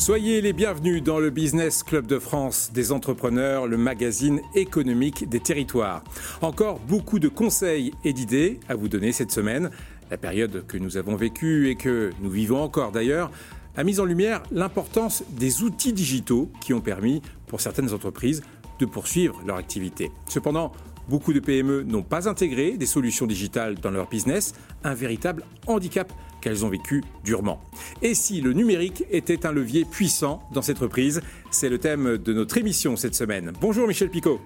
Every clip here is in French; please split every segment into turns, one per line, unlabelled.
Soyez les bienvenus dans le Business Club de France des entrepreneurs, le magazine économique des territoires. Encore beaucoup de conseils et d'idées à vous donner cette semaine. La période que nous avons vécue et que nous vivons encore d'ailleurs a mis en lumière l'importance des outils digitaux qui ont permis pour certaines entreprises de poursuivre leur activité. Cependant, beaucoup de PME n'ont pas intégré des solutions digitales dans leur business, un véritable handicap qu'elles ont vécu durement. Et si le numérique était un levier puissant dans cette reprise? C'est le thème de notre émission cette semaine. Bonjour Michel Picot.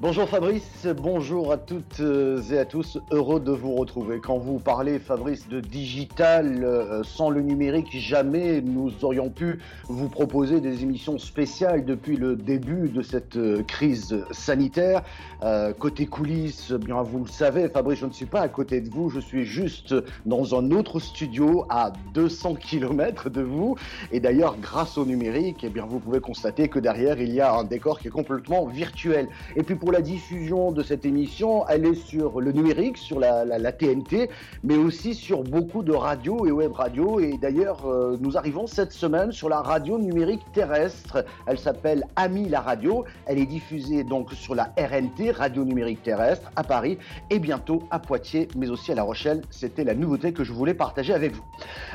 Bonjour Fabrice, bonjour à toutes euh, et à tous, heureux de vous retrouver. Quand vous parlez Fabrice de digital, euh, sans le numérique, jamais nous aurions pu vous proposer des émissions spéciales depuis le début de cette euh, crise sanitaire. côté coulisses, bien vous le savez, Fabrice, je ne suis pas à côté de vous, je suis juste dans un autre studio à 200 km de vous. Et d'ailleurs, grâce au numérique, eh bien, vous pouvez constater que derrière, il y a un décor qui est complètement virtuel. Et puis pour la diffusion de cette émission, elle est sur le numérique, sur la, TNT, mais aussi sur beaucoup de radios et web radios. Et d'ailleurs, euh, nous arrivons cette semaine sur la radio numérique terrestre. Elle s'appelle Ami la radio. Elle est diffusée donc sur la RNT, Radio Numérique Terrestre, à Paris et bientôt à Poitiers, mais aussi à La Rochelle. C'était la nouveauté que je voulais partager avec vous.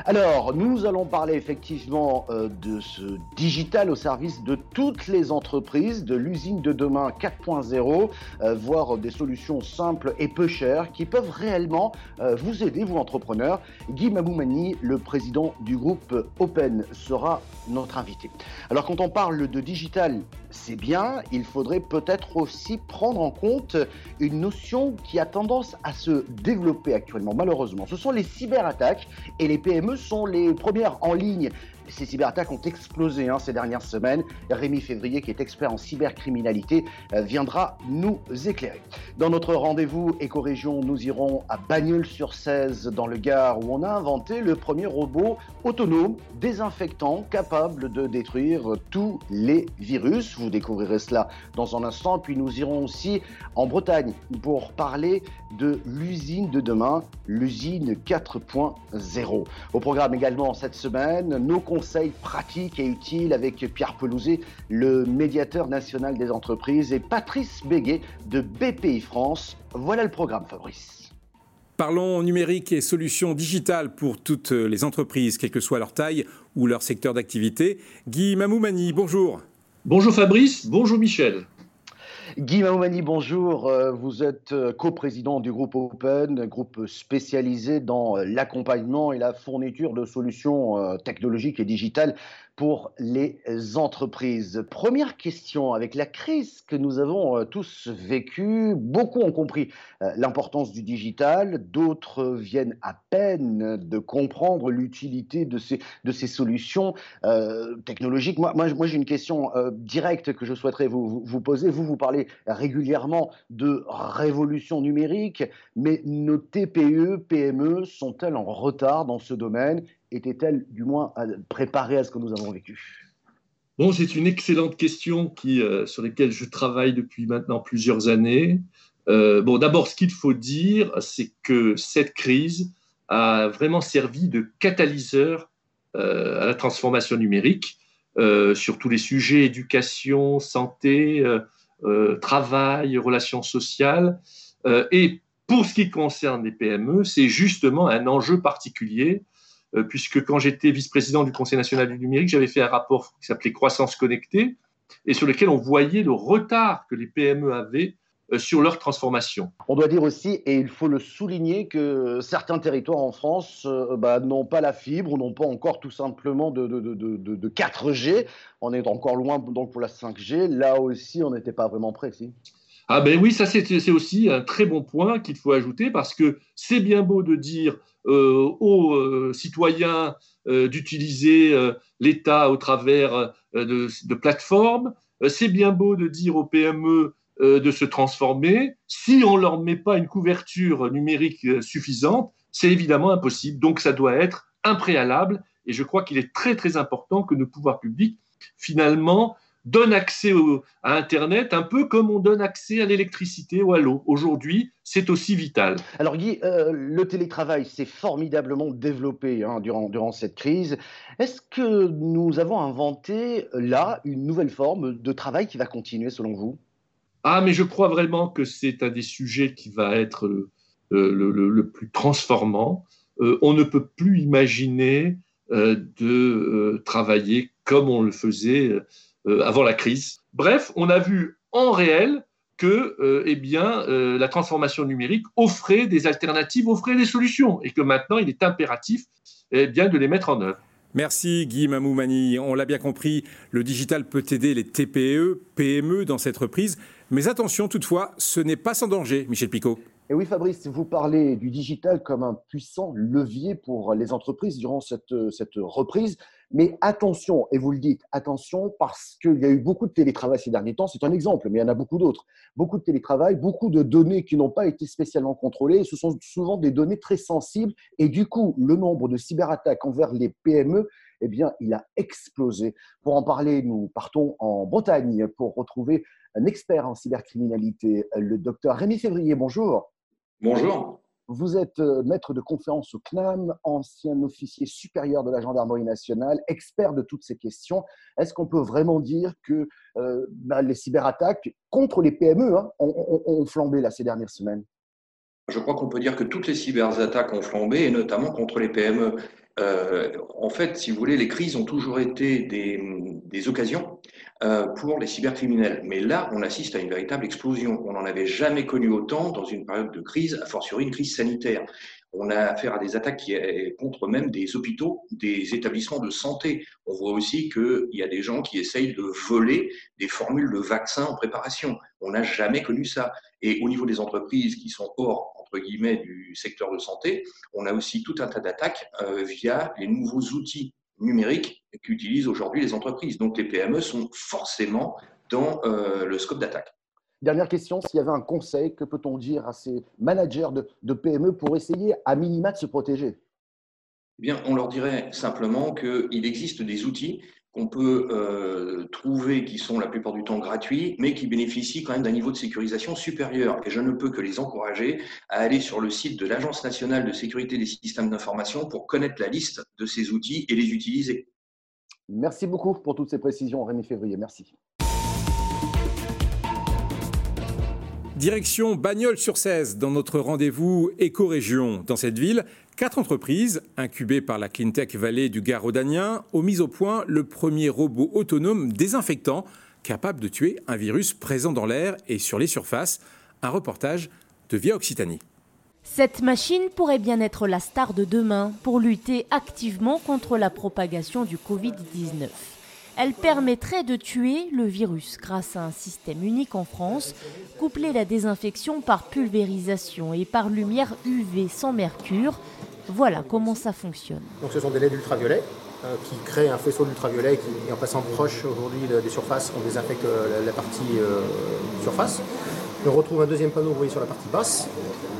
Alors, nous allons parler effectivement euh, de ce digital au service de toutes les entreprises, de l'usine de demain 4.0 euh, voire des solutions simples et peu chères qui peuvent réellement euh, vous aider, vous entrepreneurs. Guy Maboumani, le président du groupe Open, sera notre invité. Alors quand on parle de digital, c'est bien, il faudrait peut-être aussi prendre en compte une notion qui a tendance à se développer actuellement, malheureusement. Ce sont les cyberattaques et les PME sont les premières en ligne ces cyberattaques ont explosé hein, ces dernières semaines. Rémi Février, qui est expert en cybercriminalité, euh, viendra nous éclairer. Dans notre rendez-vous éco-région, nous irons à Bagnols-sur-Cèze, dans le Gard, où on a inventé le premier robot autonome, désinfectant, capable de détruire tous les virus. Vous découvrirez cela dans un instant. Puis nous irons aussi en Bretagne pour parler de l'usine de demain, l'usine 4.0. Au programme également cette semaine, nos conseils pratiques et utiles avec Pierre Pelouzet, le médiateur national des entreprises, et Patrice Béguet de BPI France. Voilà le programme, Fabrice.
Parlons numérique et solutions digitales pour toutes les entreprises, quelle que soit leur taille ou leur secteur d'activité. Guy Mamoumani, bonjour.
Bonjour Fabrice, bonjour Michel.
Guy Mamoumani, bonjour. Euh, vous êtes euh, coprésident du groupe Open, groupe spécialisé dans euh, l'accompagnement et la fourniture de solutions technologiques et digitales pour les entreprises. Première question, avec la crise que nous avons euh, tous vécue, beaucoup ont compris euh, l'importance du digital, d'autres viennent à peine de comprendre l'utilité de ces, solutions euh, technologiques. Moi j'ai une question directe que je souhaiterais vous, vous, poser. Vous, vous parlez régulièrement de révolution numérique, mais nos TPE, PME sont-elles en retard dans ce domaine? Était-elle du moins préparée à ce que nous avons vécu?
Bon, c'est une excellente question qui, euh, sur laquelle je travaille depuis maintenant plusieurs années. Euh, bon, d'abord, ce qu'il faut dire, c'est que cette crise a vraiment servi de catalyseur euh, à la transformation numérique sur tous les sujets éducation, santé, travail, relations sociales. et pour ce qui concerne les PME, c'est justement un enjeu particulier puisque quand j'étais vice-président du Conseil national du numérique, j'avais fait un rapport qui s'appelait Croissance connectée, et sur lequel on voyait le retard que les PME avaient euh, sur leur transformation.
On doit dire aussi, et il faut le souligner, que certains territoires en France euh, bah, n'ont pas la fibre n'ont pas encore tout simplement de, 4G. On est encore loin donc pour la 5G. Là aussi, on n'était pas vraiment précis.
Ah ben oui, ça c'est aussi un très bon point qu'il faut ajouter parce que c'est bien beau de dire euh, aux euh, citoyens euh, d'utiliser l'État au travers de, plateformes. c'est bien beau de dire aux PME de se transformer. Si on ne leur met pas une couverture numérique suffisante, c'est évidemment impossible. Donc ça doit être un préalable. Et je crois qu'il est très très important que nos pouvoirs publics, finalement, donne accès à Internet un peu comme on donne accès à l'électricité ou à l'eau. Aujourd'hui, c'est aussi vital.
Alors Guy, euh, le télétravail s'est formidablement développé hein, durant, durant cette crise. Est-ce que nous avons inventé là une nouvelle forme de travail qui va continuer selon vous?
Ah, mais je crois vraiment que c'est un des sujets qui va être euh, le, plus transformant. Euh, on ne peut plus imaginer de travailler comme on le faisait avant la crise. Bref, on a vu en réel que euh, eh bien, euh, la transformation numérique offrait des alternatives, offrait des solutions, et que maintenant il est impératif eh bien, de les mettre en œuvre.
Merci Guy Mamoumani. On l'a bien compris, le digital peut aider les TPE, PME dans cette reprise. Mais attention toutefois, ce n'est pas sans danger, Michel Picot.
Et oui, Fabrice, vous parlez du digital comme un puissant levier pour les entreprises durant cette, cette reprise. Mais attention, et vous le dites, attention parce qu'il y a eu beaucoup de télétravail ces derniers temps. C'est un exemple, mais il y en a beaucoup d'autres. Beaucoup de télétravail, beaucoup de données qui n'ont pas été spécialement contrôlées. Ce sont souvent des données très sensibles. Et du coup, le nombre de cyberattaques envers les PME, eh bien, il a explosé. Pour en parler, nous partons en Bretagne pour retrouver un expert en cybercriminalité, le docteur Rémi Février. Bonjour.
Bonjour.
Vous êtes euh, maître de conférence au CNAM, ancien officier supérieur de la gendarmerie nationale, expert de toutes ces questions. Est-ce qu'on peut vraiment dire que euh, bah, les cyberattaques contre les PME hein, ont, flambé là, ces dernières semaines?
Je crois qu'on peut dire que toutes les cyberattaques ont flambé, et notamment contre les PME. Euh, en fait, si vous voulez, les crises ont toujours été des, occasions pour les cybercriminels. Mais là, on assiste à une véritable explosion. On n'en avait jamais connu autant dans une période de crise, a fortiori une crise sanitaire. On a affaire à des attaques qui contre même des hôpitaux, des établissements de santé. On voit aussi qu'il y a des gens qui essayent de voler des formules de vaccins en préparation. On n'a jamais connu ça. Et au niveau des entreprises qui sont hors entre guillemets, du secteur de santé, on a aussi tout un tas d'attaques euh, via les nouveaux outils numériques qu'utilisent aujourd'hui les entreprises. Donc les PME sont forcément dans euh, le scope d'attaque.
Dernière question, s'il y avait un conseil, que peut-on dire à ces managers de, de PME pour essayer à minima de se protéger?
Eh bien, on leur dirait simplement qu'il existe des outils qu'on peut euh, trouver qui sont la plupart du temps gratuits, mais qui bénéficient quand même d'un niveau de sécurisation supérieur. Et je ne peux que les encourager à aller sur le site de l'Agence nationale de sécurité des systèmes d'information pour connaître la liste de ces outils et les utiliser.
Merci beaucoup pour toutes ces précisions, Rémi Février. Merci.
Direction Bagnols-sur-Cèze dans notre rendez-vous éco-région. Dans cette ville, quatre entreprises, incubées par la Cleantech Valley du Gard Rhodanien, ont mis au point le premier robot autonome désinfectant capable de tuer un virus présent dans l'air et sur les surfaces. Un reportage de Via Occitanie.
Cette machine pourrait bien être la star de demain pour lutter activement contre la propagation du Covid-19. Elle permettrait de tuer le virus grâce à un système unique en France, couplé la désinfection par pulvérisation et par lumière UV sans mercure. Voilà comment ça fonctionne.
Donc ce sont des LED ultraviolets euh, qui créent un faisceau d'ultraviolets qui, en passant proche aujourd'hui des surfaces, on désinfecte euh, la, partie euh, surface. On retrouve un deuxième panneau, vous voyez, sur la partie basse,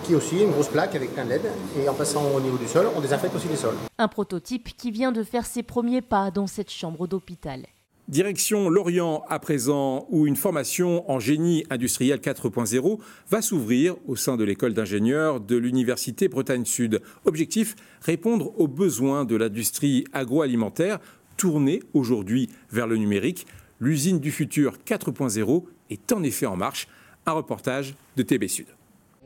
qui est aussi une grosse plaque avec plein de LED. Et en passant au niveau du sol, on désinfecte aussi les sols.
Un prototype qui vient de faire ses premiers pas dans cette chambre d'hôpital.
Direction Lorient à présent, où une formation en génie industriel 4.0 va s'ouvrir au sein de l'école d'ingénieurs de l'Université Bretagne Sud. Objectif, répondre aux besoins de l'industrie agroalimentaire tournée aujourd'hui vers le numérique. L'usine du futur 4.0 est en effet en marche. Un reportage de TB Sud.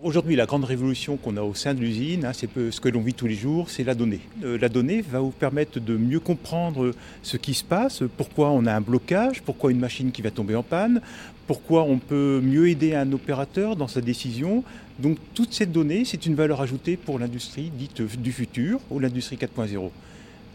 Aujourd'hui, la grande révolution qu'on a au sein de l'usine, hein, c'est ce que l'on vit tous les jours, c'est la donnée. Euh, la donnée va vous permettre de mieux comprendre ce qui se passe, pourquoi on a un blocage, pourquoi une machine qui va tomber en panne, pourquoi on peut mieux aider un opérateur dans sa décision. Donc toute cette donnée, c'est une valeur ajoutée pour l'industrie dite du futur ou l'industrie 4.0.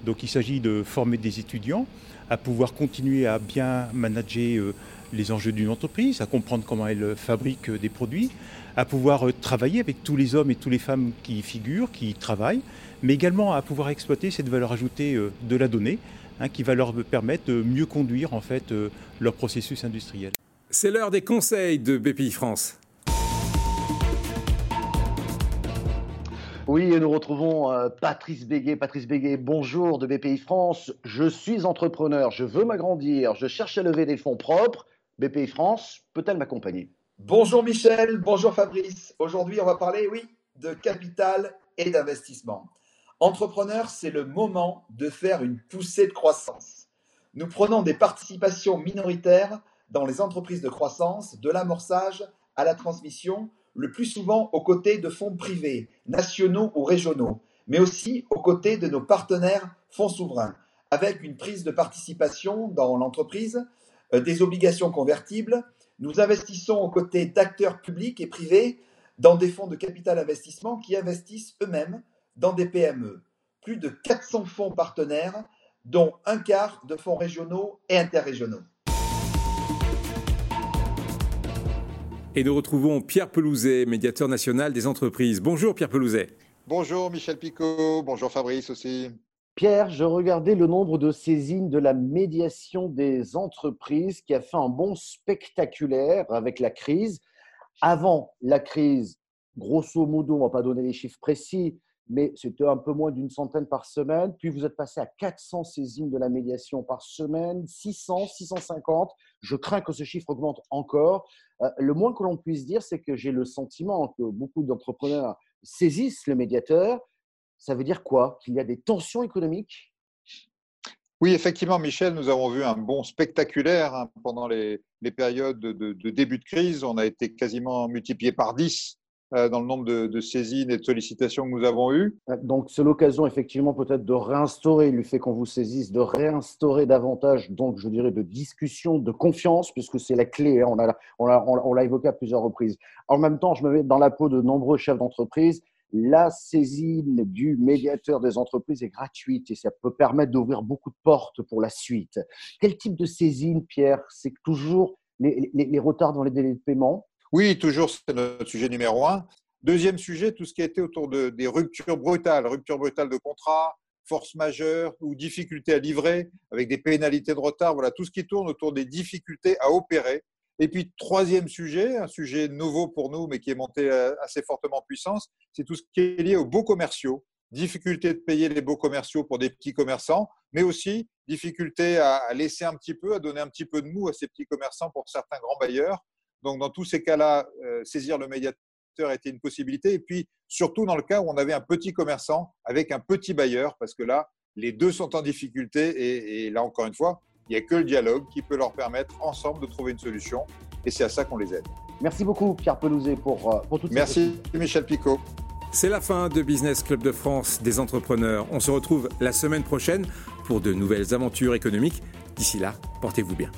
Donc il s'agit de former des étudiants à pouvoir continuer à bien manager euh, les enjeux d'une entreprise, à comprendre comment elle fabrique des produits, à pouvoir euh, travailler avec tous les hommes et toutes les femmes qui y figurent, qui y travaillent, mais également à pouvoir exploiter cette valeur ajoutée euh, de la donnée, hein, qui va leur permettre de mieux conduire en fait euh, leur processus industriel.
C'est l'heure des conseils de BPI France.
Oui, et nous retrouvons euh, Patrice Béguet. Patrice Béguet, bonjour de BPI France. Je suis entrepreneur, je veux m'agrandir, je cherche à lever des fonds propres. BPI France peut-elle m'accompagner?
Bonjour Michel, bonjour Fabrice. Aujourd'hui, on va parler, oui, de capital et d'investissement. Entrepreneur, c'est le moment de faire une poussée de croissance. Nous prenons des participations minoritaires dans les entreprises de croissance, de l'amorçage à la transmission, le plus souvent aux côtés de fonds privés, nationaux ou régionaux, mais aussi aux côtés de nos partenaires fonds souverains, avec une prise de participation dans l'entreprise, euh, des obligations convertibles. Nous investissons aux côtés d'acteurs publics et privés dans des fonds de capital investissement qui investissent eux-mêmes dans des PME. Plus de 400 fonds partenaires, dont un quart de fonds régionaux et interrégionaux.
Et nous retrouvons Pierre Pelouzet, médiateur national des entreprises. Bonjour Pierre Pelouzet.
Bonjour Michel Picot, bonjour Fabrice aussi.
Pierre, je regardais le nombre de saisines de la médiation des entreprises qui a fait un bond spectaculaire avec la crise. Avant la crise, grosso modo, on ne va pas donner les chiffres précis, mais c'était un peu moins d'une centaine par semaine. Puis vous êtes passé à 400 saisines de la médiation par semaine, 600, 650. Je crains que ce chiffre augmente encore. Euh, le moins que l'on puisse dire, c'est que j'ai le sentiment que beaucoup d'entrepreneurs saisissent le médiateur. Ça veut dire quoi? Qu'il y a des tensions économiques?
Oui, effectivement, Michel, nous avons vu un bond spectaculaire hein, pendant les, périodes de, début de crise. On a été quasiment multiplié par 10 euh, dans le nombre de, saisines et de sollicitations que nous avons eues.
Euh, donc, c'est l'occasion effectivement peut-être de réinstaurer le fait qu'on vous saisisse, de réinstaurer davantage, donc je dirais, de discussion, de confiance, puisque c'est la clé. Hein. on l'a on on évoqué à plusieurs reprises. En même temps, je me mets dans la peau de nombreux chefs d'entreprise. La saisine du médiateur des entreprises est gratuite et ça peut permettre d'ouvrir beaucoup de portes pour la suite. Quel type de saisine, Pierre? C'est toujours les retards dans les délais de paiement
oui, toujours, c'est notre sujet numéro un. Deuxième sujet, tout ce qui a été autour de, des ruptures brutales, ruptures brutales de contrat, force majeure ou difficultés à livrer avec des pénalités de retard. Voilà, tout ce qui tourne autour des difficultés à opérer. Et puis, troisième sujet, un sujet nouveau pour nous, mais qui est monté euh, assez fortement en puissance, c'est tout ce qui est lié aux beaux commerciaux. Difficulté de payer les beaux commerciaux pour des petits commerçants, mais aussi difficulté à laisser un petit peu, à donner un petit peu de mou à ces petits commerçants pour certains grands bailleurs. Donc, dans tous ces cas-là, euh, saisir le médiateur était une possibilité. Et puis, surtout dans le cas où on avait un petit commerçant avec un petit bailleur, parce que là, les deux sont en difficulté. Et, là, encore une fois, il n'y a que le dialogue qui peut leur permettre ensemble de trouver une solution. Et c'est à ça qu'on les aide.
Merci beaucoup, Pierre Pelouzet, pour, euh, pour toutes
ces Merci, Michel Picot.
C'est la fin de Business Club de France des entrepreneurs. On se retrouve la semaine prochaine pour de nouvelles aventures économiques. D'ici là, portez-vous bien.